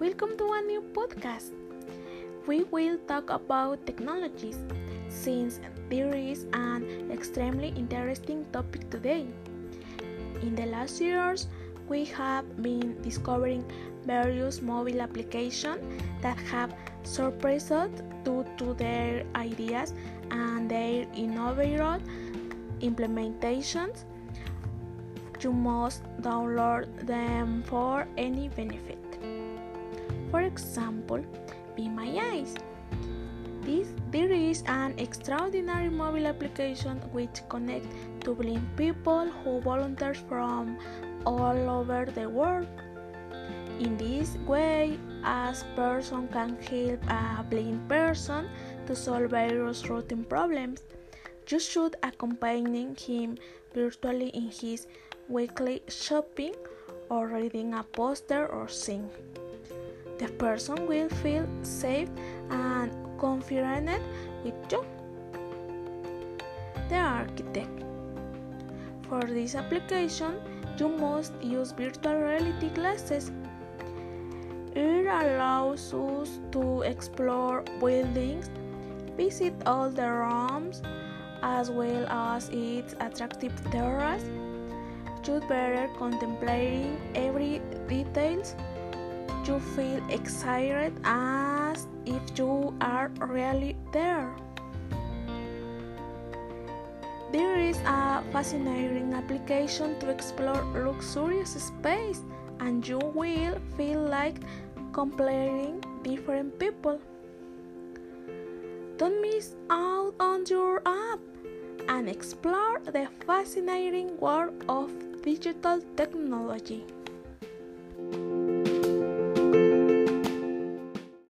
welcome to a new podcast. We will talk about technologies since there is an extremely interesting topic today. In the last years, we have been discovering various mobile applications that have surprised due to their ideas and their innovative implementations. You must download them for any benefit. For example, Be My Eyes. This, there is an extraordinary mobile application which connects to blind people who volunteer from all over the world. In this way, a person can help a blind person to solve various routine problems. You should accompany him virtually in his weekly shopping or reading a poster or sing. The person will feel safe and confident with you. The architect. For this application, you must use virtual reality glasses. It allows us to explore buildings, visit all the rooms, as well as its attractive terrace. You better contemplating every details. You feel excited as if you are really there. There is a fascinating application to explore luxurious space, and you will feel like completing different people. Don't miss out on your app and explore the fascinating world of digital technology.